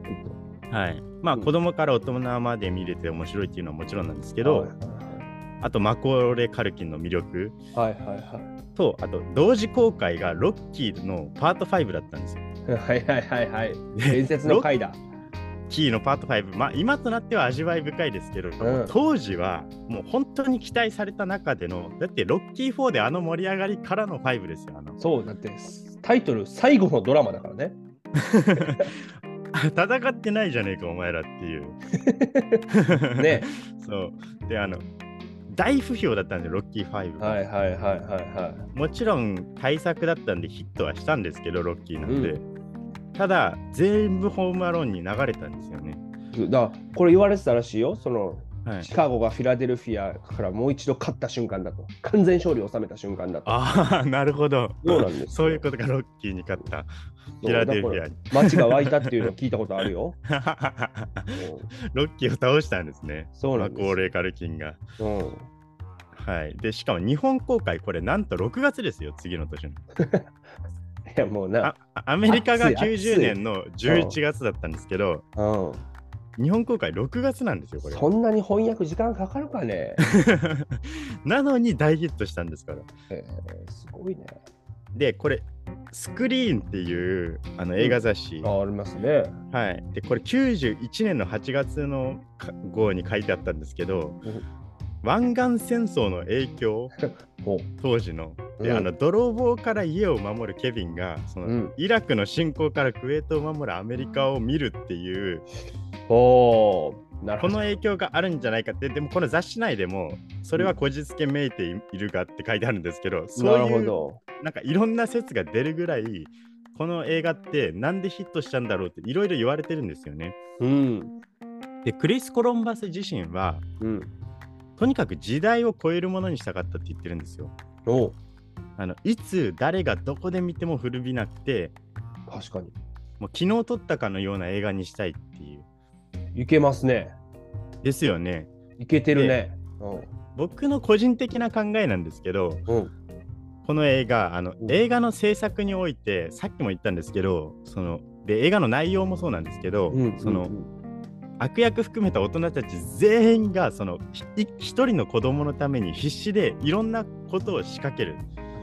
はい、まあうん子供から大人まで見れて面白いっていうのはもちろんなんですけど、はいはいはいあとマコーレ・カルキンの魅力はいはいはとあと同時公開がロッキーのパート5だったんですよ。い。*laughs* はいはいはいはい。伝説の回だ。キーのパート5、まあ、今となっては味わい深いですけど、ん当時はもう本当に期待された中でのだってロッキー4であの盛り上がりからの5ですよ。あのそう、だってタイトル最後のドラマだからね。*laughs* 戦ってないじゃねえかお前らっていう。*laughs* ね。*laughs* そうであの大不評だったんでロッキー5は、はいはいはいはいはもちろん対策だったんでヒットはしたんですけどロッキーなんで、ただ全部ホームアローンに流れたんですよね。い。だこれ言われてたらしいよ。そのはいシ、カゴがフィラデルフィアからもう一度勝った瞬間だと。完全勝利を収めた瞬間だと。ああなるほど。そうなんですよそういうことがロッキーに勝ったフィラデルフィアに。ア。街が湧いたっていうのを聞いたことあるよ。うんロッキーを倒したんですね。そうなんですマコーレーカルキンが。うん。はい。で、しかも日本公開、これなんと6月ですよ、次の年の。*laughs* いやもうなあ。アメリカが暑い暑い90年の11月だったんですけど、うん。日本公開6月なんですよ、これ。そんなに翻訳時間かかるかね？*laughs* なのに大ヒットしたんですから。えー、すごいね。で、これ、スクリーンっていうあの映画雑誌、あありますね。はい。で、これ91年の8月のか号に書いてあったんですけどうん、湾岸戦争の影響、*laughs* 当時の。で、うんあの泥棒から家を守るケビンが、そのうんイラクの侵攻からクウェートを守るアメリカを見るっていう、おーなるほど。この影響があるんじゃないかって、でもこの雑誌内でも、それはこじつけめいているがって書いてあるんですけど、そうなるいうほど。なんかいろんな説が出るぐらい、この映画ってなんでヒットしたんだろうっていろいろ言われてるんですよね。うん。で、クリス・コロンバス自身は、うん。とにかく時代を超えるものにしたかったって言ってるんですよ。おうあのいつ誰がどこで見ても古びなくて、確かに。もう昨日撮ったかのような映画にしたいっていう。いけますね。ですよね。いけてるね。僕の個人的な考えなんですけど、うん。うん。この映画、あのうん映画の制作において、さっきも言ったんですけど、そので映画の内容もそうなんですけど、うん。そのうん悪役含めた大人たち全員がそのひ一人の子供のために必死でいろんなことを仕掛ける。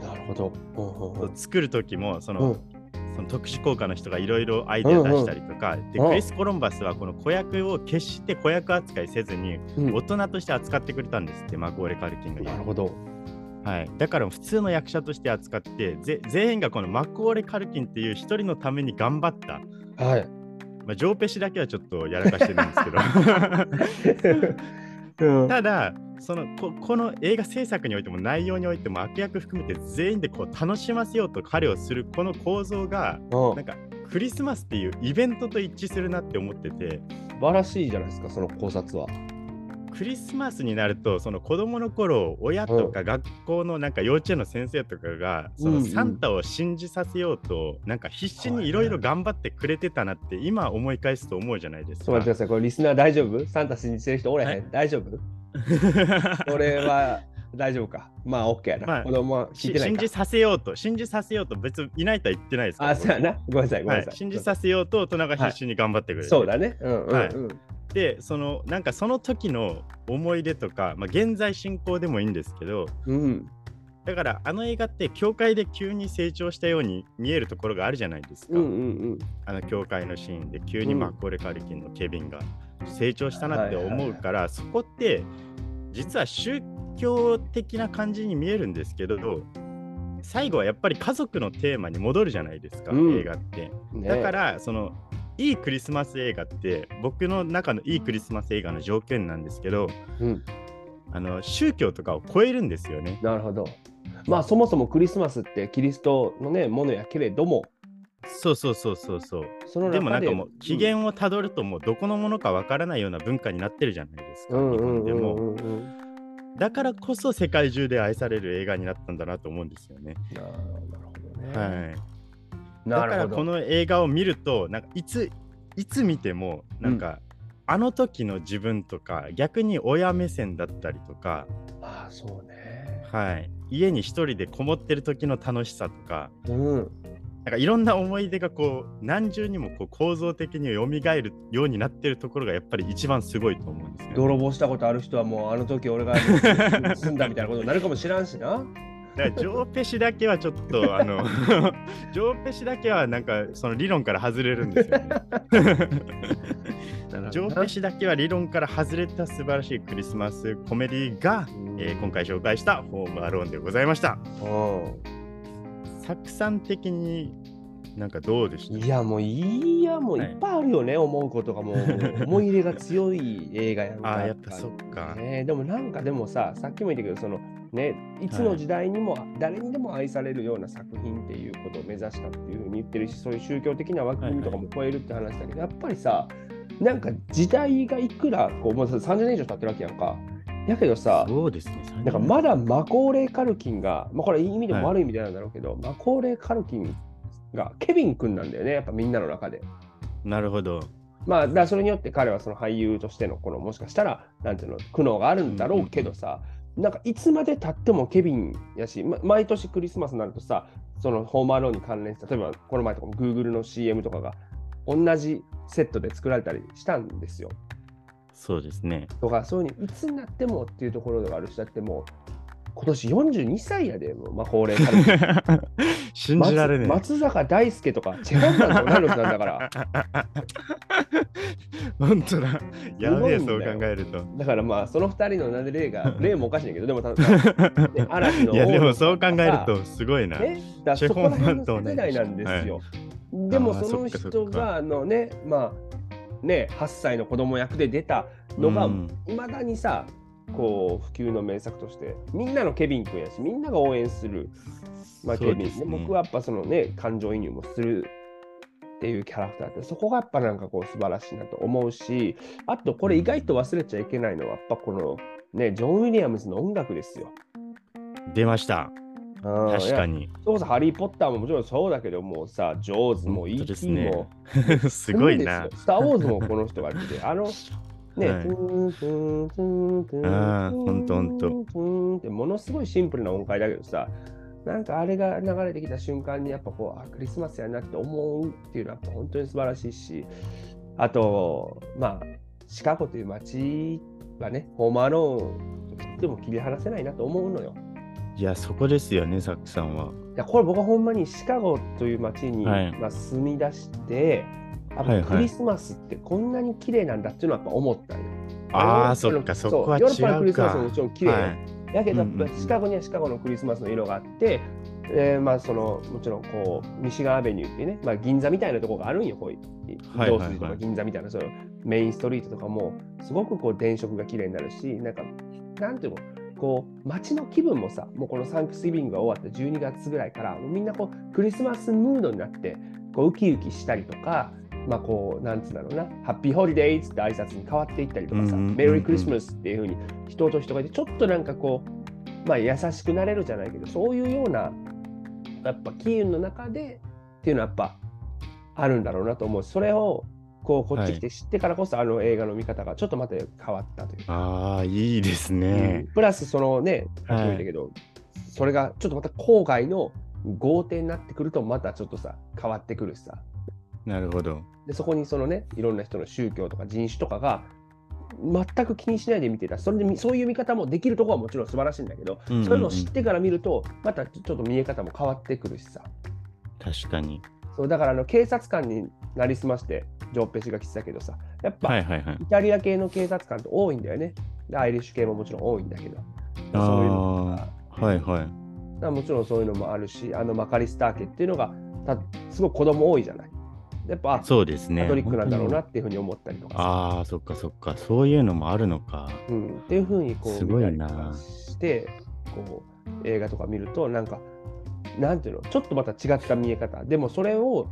なるほど。うんうん作る時もその、うん。その特殊効果の人がいろいろアイデア出したりとか、でうんクリス・コロンバスはこの子役を決して子役扱いせずにうん大人として扱ってくれたんですって、マコーレ・カルキンがなるほど。はい、だから普通の役者として扱ってぜ全員がこのマコーレ・カルキンっていう一人のために頑張った、はい。まあ、ジョーペシだけはちょっとやらかしてるんですけど。*laughs* うん。ただそのここの映画制作においても内容においても悪役含めて全員でこう楽しませようと彼をするこの構造がうん。なんかクリスマスっていうイベントと一致するなって思ってて。素晴らしいじゃないですか、その考察は。クリスマスになるとその子供の頃親とか学校のなんか幼稚園の先生とかがそのサンタを信じさせようとなんか必死にいろいろ頑張ってくれてたなって今思い返すと思うじゃないですかちょっと待ってください、これリスナー大丈夫？サンタ信じてる人おれへん、はい大丈夫？*laughs* 俺は大丈夫か？まあ、OK やな。まあ子供は聞いしてないか信じ。させようと信じさせようと別にいないとは言ってないですあ、そうやな。ごめんなさい、ごめんはないさい。信じさせようと大人が必死に頑張ってくれる、そうだね。うんうんうん。はいでそのなんかその時の思い出とか、まあ、現在進行でもいいんですけどうん。だからあの映画って教会で急に成長したように見えるところがあるじゃないですか、うんうんあの教会のシーンで急にうん。マッコーレ・カルキンのケビンが成長したなって思うから、そこって実は宗教的な感じに見えるんですけど最後はやっぱり家族のテーマに戻るじゃないですか、うん。映画って。だからそのいいクリスマス映画って僕の中のいいクリスマス映画の条件なんですけどうん、あの宗教とかを超えるんですよね。なるほど。まあ、そもそもクリスマスってキリストのね、ものやけれども、そうそうそうそうそう。そででもなんかもう起源をたどるともうどこのものかわからないような文化になってるじゃないですか、うん日うんうん本でも。だからこそ世界中で愛される映画になったんだなと思うんですよね。なるほどね。はい。だからこの映画を見るとなんかいついつ見てもなんか、あの時の自分とか逆に親目線だったりとか、ああ、そうね。はい、家に一人でこもってる時の楽しさとかうん。なんかいろんな思い出がこう何重にもこう構造的に蘇るようになってるところがやっぱり一番すごいと思うんですよ、ね。泥棒したことある人はもうあの時俺が住んだみたいなことになるかもしらんしな。*laughs* だジョーペシだけはちょっと *laughs* あのジョーペシだけはなんかその理論から外れるんですよね。ジョーペシだけは理論から外れた素晴らしいクリスマスコメディが、えー今回紹介したホームアローンでございました。う作産的になんかどうでした？んいやもういいやもういっぱいあるよね、*laughs* 思うことがもう思い入れが強い映画やんか。ああ、やっぱそっか。ね、でもなんかでもささっきも言ったけどそのねいつの時代にも誰にでも愛されるような作品っていうことを目指したっていうふうに言ってるしそういう宗教的な枠組みとかも超えるって話だけど、やっぱりさなんか時代がいくらこうもう30年以上経ってるわけやんか。やけどさそうですね。なんかまだマコーレー・カルキンが、まあ、これいい意味でも悪い意味でなんだろうけど、マコーレー・カルキンがケビン君なんだよねやっぱみんなの中で。なるほど。まあ、だそれによって彼はその俳優としてのこのもしかしたらなんていうの苦悩があるんだろうけどさ、なんかいつまでたってもケビンやし、ま毎年クリスマスになるとさそのホームアローンに関連した例えばこの前とかも Google の CM とかが同じセットで作られたりしたんですよ。そうですね。とかそういうふうにいつになってもっていうところがあるしだってもう今年42歳やでもうまあ高齢から信じられない。松松坂大輔とかチェホンマンと同い年なんだから。*laughs* 本当だ。やべえ、そいう考えると。だからまあその2人のなんで例が *laughs* 例もおかしいんだけどでもただ、*laughs* ね、嵐のいや、でも王そう考えるさとすごいな。ね、だそこら辺の世代なんですよ。でもその人があのねまあね8歳の子供役で出たのがうんいまだにさこう普及の名作としてみんなのケビン君やしみんなが応援する、まあ、ケビン、ね僕はやっぱそのね感情移入もするっていうキャラクターってそこがやっぱなんかこう素晴らしいなと思うしあとこれ意外と忘れちゃいけないのはやっぱこのねジョン・ウィリアムズの音楽ですよ。出ました。うん確かに。に。それこそハリー・ポッターももちろんそうだけどもうさ、ジョーズも本当です.ねも、*laughs* すごいなスター・ウォーズもこの人が来て、あの、ね、はい。あーほんとほんと。てものすごいシンプルな音階だけどさ、なんかあれが流れてきた瞬間にやっぱこう、あ、クリスマスやなって思うっていうのは本当に素晴らしいし、あと、まあ、シカゴという街はね、ホームアローンと言っても切り離せないなと思うのよ。いや、そこですよね、サックさんは。いやこれ僕はほんまにシカゴという街に、はい。まあ、住み出してやっぱはいはい。クリスマスってこんなに綺麗なんだっていうのはやっぱ思ったんよ。ああ、そっか、そこは違ヨーロッパのクリスマスもも。ちろん綺麗。よ、はい。やけどシカゴにはシカゴのクリスマスの色があって、えーまあそのもちろんこうミシガンアベニューってね、まあ、銀座みたいなところがあるんよこういうはいはいはい。道筋とか銀座みたいなそのメインストリートとかもすごくこう電飾が綺麗になるしなんかなんていうのこう街の気分もさもうこのサンクスギビングが終わった12月ぐらいからみんなこうクリスマスムードになってこうウキウキしたりとかまあこうなんつうんだろうな。ハッピーホリデーって挨拶に変わっていったりとかさ、メリークリスマスっていうふうに人と人がいてちょっとなんかこうまあ優しくなれるじゃないけどそういうようなやっぱ機運の中でっていうのはやっぱあるんだろうなと思う。しそれをこうこっち来て知ってからこそ、あの映画の見方がちょっとまた変わったというか、ああ、いいですうん。ね。プラスそのねさっきも言ったけど、それがちょっとまた郊外の豪邸になってくるとまたちょっとさ変わってくるしさなるほど。でそこにそのねいろんな人の宗教とか人種とかが全く気にしないで見てたそれでみそういう見方もできるところはもちろん素晴らしいんだけど、そういうのを知ってから見るとまたちょっと見え方も変わってくるしさ確かに。そうだからあの警察官になりすましてジョーペシが来てたけどさやっぱ。イタリア系の警察官って多いんだよねでアイリッシュ系ももちろん多いんだけどあそういうのはいはい。もちろんそういうのもあるしあのマカリスター家っていうのがたすごい子供多いじゃないやっぱあそうですね。カトリックなんだろうな本っていうふうに思ったりとかああ、そっかそっか。そういうのもあるのか。うん、っていうふうにこうすごいなしてこう映画とか見るとなんかなんていうの？ちょっとまた違った見え方でもそれを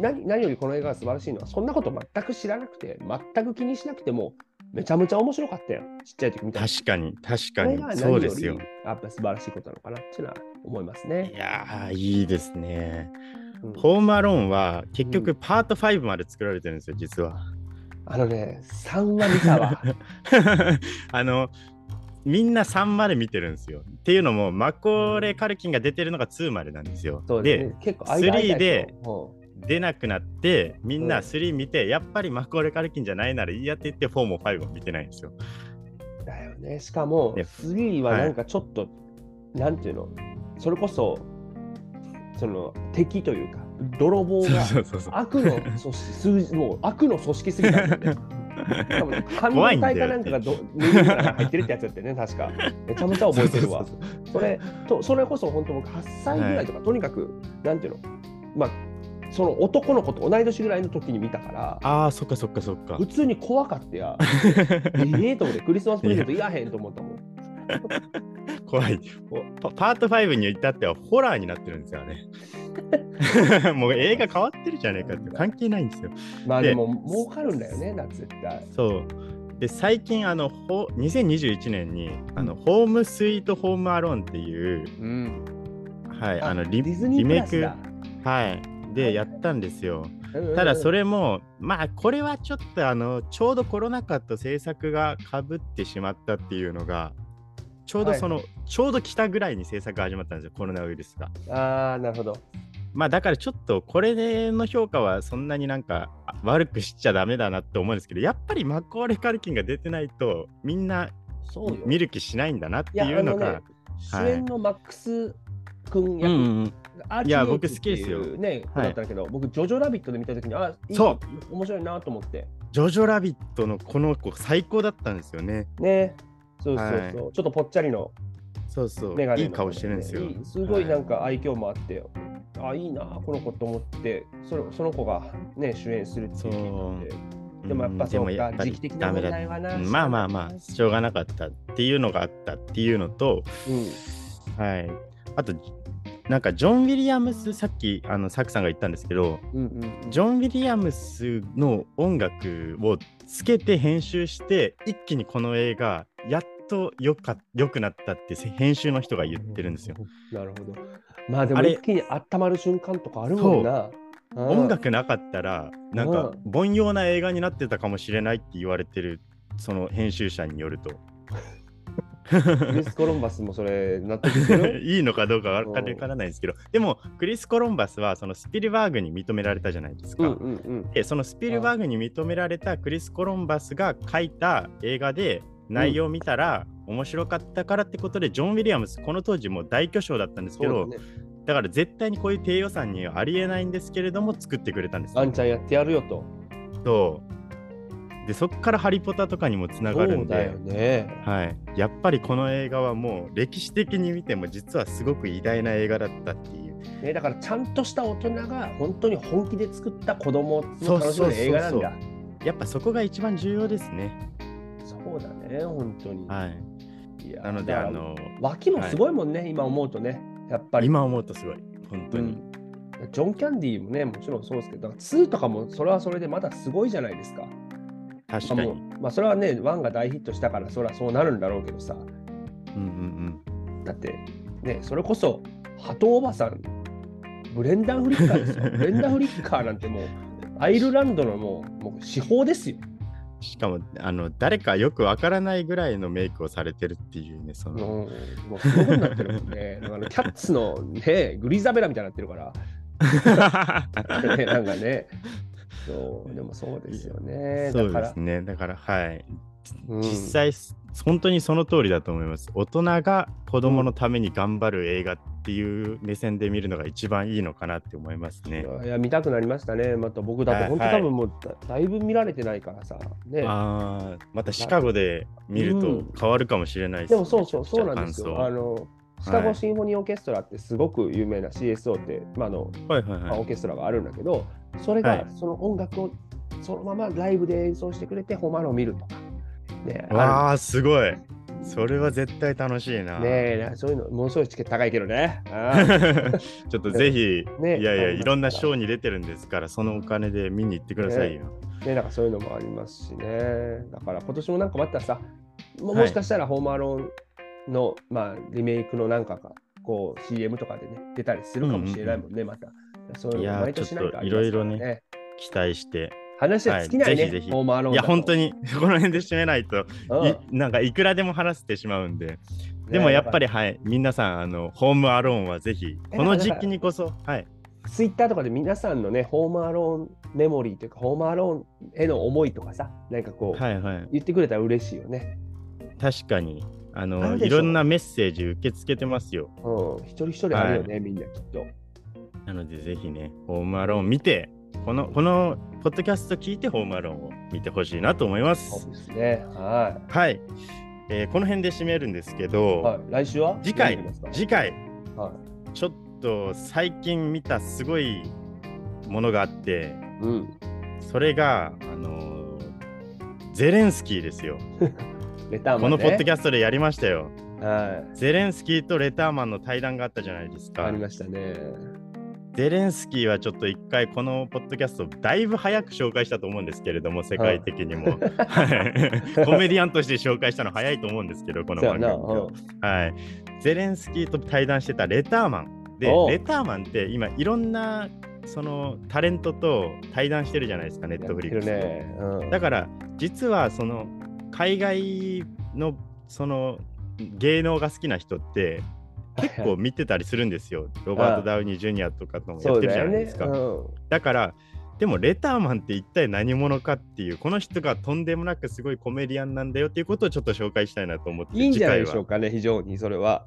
何何よりこの映画が素晴らしいのはそんなこと全く知らなくて全く気にしなくてもめちゃめちゃ面白かったよちっちゃい時見たら確かに、確かにそうですより。やっぱ素晴らしいことなのかなっていうのは思いますいね。やー、いいですね。うんホームアローンは結局パート5まで作られてるんですよ、実は。あのね3話見たわ。*laughs* あの、みんな3まで見てるんですよ。っていうのも、マコーレ・カルキンが出てるのが2までなんですよ。そうですね、結構間3空いたでよ出なくなって、みんうなん3見て、やっぱりマコーレ・カルキンじゃないならいいやって言って、4も5も見てないんですよ。うんだよね。しかも、ね3はなんかちょっと、なんていうの、それこそ、その敵というか、泥棒が。悪の組織、数字もう悪の組織すぎたんだよね。多分半導 *laughs* 怖いんだよ体かなんかがど右から入ってるってやつやってね、確か。めちゃめちゃ覚えてるわ。それとそれこそ本当僕8歳ぐらいとか、とにかくなんていうの？まあその男の子と同い年ぐらいの時に見たからああ、そっかそっかそっか普。通に怖かったや *laughs* ええと思ってクリスマスプレゼントいらへんと思ったもん *laughs* 怖いパ。パート5に至ってはホラーになってるんですよね。*laughs* もう映画変わってるじゃねえかって関係ないんですよ。でまあでも儲かるんだよねな絶対そう。で、最近、あの、ほ2021年に、あの、ホームスイートホームアローンっていう、うんはい、あのリ、リメイクはい、でやったんですよ。たただそれれも、まあこれはちょっとあのちょうどコロナ禍と制作がかぶってしまったっていうのがちょうどその、はいちょうど来たぐらいに制作が始まったんですよコロナウイルスが。ああなるほどまあだからちょっとこれの評価はそんなになんかあ悪くしちゃダメだなって思うんですけどやっぱりマコーレ・カルキンが出てないとみんな見る気しないんだなっていうのがね。主演のマックス君うん役、うんうんいや僕好きですよね、はいだったけど、僕、ジョジョラビットで見たときに、あ、いいそう面白いなと思って。ジョジョラビットのこの子最高だったんですよね。ね、そうそうそう、はいちょっとぽっちゃりのそうそう。メガネのいい顔してるんですよいい。すごいなんか。か愛嬌もあって、あ、いいな、この子と思って、それその子がね、主演するっていう。でもやっぱそうか、時期的な問題はな。うんまあまあまあ、しょうがなかったっていうのがあったっていうのと、うん。はい。あと、なんかジョン・ウィリアムス、さっきあのサクさんが言ったんですけど、うんうんジョン・ウィリアムスの音楽をつけて編集して、一気にこの映画、やっとよか良くなったって編集の人が言ってるんですよ。。なるほど。まあでもあれ一気に温まる瞬間とかあるもんな。うん音楽なかったら、なんか凡庸な映画になってたかもしれないって言われてる、その編集者によると。*laughs* クリス・コロンバスもそれ納得してる？*laughs* いいのかどうかわからないんですけど、でも、クリス・コロンバスはそのスピルバーグに認められたじゃないですか。うんうんうん。でそのスピルバーグに認められたクリス・コロンバスが書いた映画で内容を見たら面白かったからってことで、ジョン・ウィリアムス、この当時もう大巨匠だったんですけど、ねだから絶対にこういう低予算にはありえないんですけれども、作ってくれたんですよ。あんちゃんやってやるよと。そうでそこからハリポタとかにもつながるんでそうだよ、ね。はい、やっぱりこの映画はもう歴史的に見ても実はすごく偉大な映画だったっていう。ねだからちゃんとした大人が本当に本気で作った子供の楽しめる映画なんだ。やっぱそこが一番重要ですね。ね、本当に。はい、いやなので、あの、脇もすごいもんね、今思うとね。やっぱり。今思うとすごい、本当に。うんジョン・キャンディーもね、もちろんそうですけど、だから2とかもそれはそれでまだすごいじゃないですか。確かに。まあ、それはね、1が大ヒットしたから、それはそうなるんだろうけどさ。うんうんだって、ね、それこそ、鳩おばさん、ブレンダー・フリッカーですよ。*laughs* ブレンダー・フリッカーなんてもう、アイルランドのもうもう司法ですよ。うん。しかも、あの、誰かよくわからないぐらいのメイクをされてるっていうね、その。もう、もうすごくなってるもんね。だからキャッツのね、グリザベラみたいになってるから。*laughs* ねなんかね。そう、でもそうですよね。そうです、ね。だから、はい。うん実際、本当にその通りだと思います。大人が子供のために頑張る映画っていう目線で見るのが一番いいのかなって思いますね。いや、見たくなりましたね。また僕だってはい本当多分もうだだいぶ見られてないからさ。ね。ああ、またシカゴで見るとうん変わるかもしれないです、でもそうそう、そうなんですよ。あ感の、シカゴシンフォニーオーケストラってすごく有名な CSO って、まああの想はいはいオー。ケストラがあるんだけど、それはいがその音楽をそのままライブで演奏してくれて、ホームアロを見るとか。ね、あわあ、すごい。それは絶対楽しいな。るねえそういうの、ものすごいチケット高いけどね。*laughs* ちょっとぜひ、*laughs* ねいやいや、いろんなショーに出てるんですから、そのお金で見に行ってくださいよ。ね、なんかそういうのもありますしね。だから今年もなんかまたさ、ももしかしたらホームアローンの、まあ、リメイクのなんかがこう CM とかでね、出たりするかもしれないもんね、また。そういうの毎年なんかありちょっとますからいろいろ期待して、話は尽きないね、はいぜひぜひホームアローンいや、本当に。に *laughs* この辺で締めないと、うんいなんかいくらでも話してしまうんで。でもやっぱり、はい、皆さん、あの、ホームアローンはぜひ、この時期にこそ、はい、ツイッターとかで皆さんのね、ホームアローンメモリーというか、ホームアローンへの思いとかさ、なんかこう、はい、はい。言ってくれたら嬉しいよね。確かに、ああの、いろんなメッセージ受け付けてますよ。うん、一人一人あるよね、みんなきっと。なので、ぜひね、ホームアローン見て、この、この、ポッドキャスト聞いて、ホームアローンを見てほしいなと思いますそう。ですね。ははい。えーこの辺で締めるんですけい。ど、はい、来週は？次回次回、はちょっと最近見たすごいものがあって、い。うん。それが、あのーゼレンスキーですよ。*laughs* レターマン、ね。このポッドキャストでやりましたよ。はゼレンスキーとレターマンの対談があったじゃないですい。かあり。ましたね。ゼレンスキーはちょっと一回このポッドキャストだいぶ早く紹介したと思うんですけれども、世界的にも。はいコメディアンとして紹介したの早いと思うんですけど、この。番組うんはい。ゼレンスキーと対談してたレターマン。でレターマンって今いろんなそのタレントと対談してるじゃないですか、ネットフリックス。ね。うん。だから実はその海外のその芸能が好きな人って *laughs* 結構見てたりするんですよ。ロバート・ダウニー・ジュニアとかともやってるじ。ゃないですか。うん。だからでもレターマンって一体何者かっていうこの人がとんでもなくすごいコメディアンなんだよっていうことをちょっと紹介したいなと思っていいんじゃないで次回はしょうかね、非常にそれは。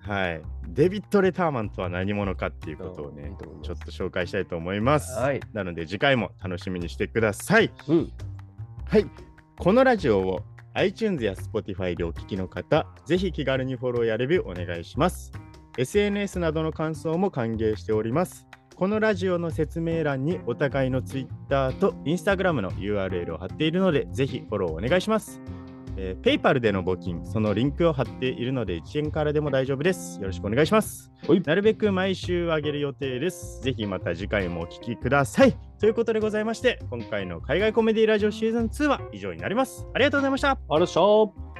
はい、デビッド・レターマンとは何者かっていうことをねちょっと紹介したいと思います。はい。なので次回も楽しみにしてください。うん。はい。このラジオを iTunes や Spotify でお聞きの方、ぜひ気軽にフォローやレビューお願いします。SNS などの感想も歓迎しております。このラジオの説明欄にお互いの Twitter と Instagram の URL を貼っているので、ぜひフォローお願いします。えー、PayPal での募金、そのリンクを貼っているので、1円からでも大丈夫です。よろしくお願いします。はいなるべく毎週上げる予定です。ぜひまた次回もお聞きください。ということでございまして、今回の海外コメディラジオシーズン2は以上になります。ありがとうございました。あらっしゃー。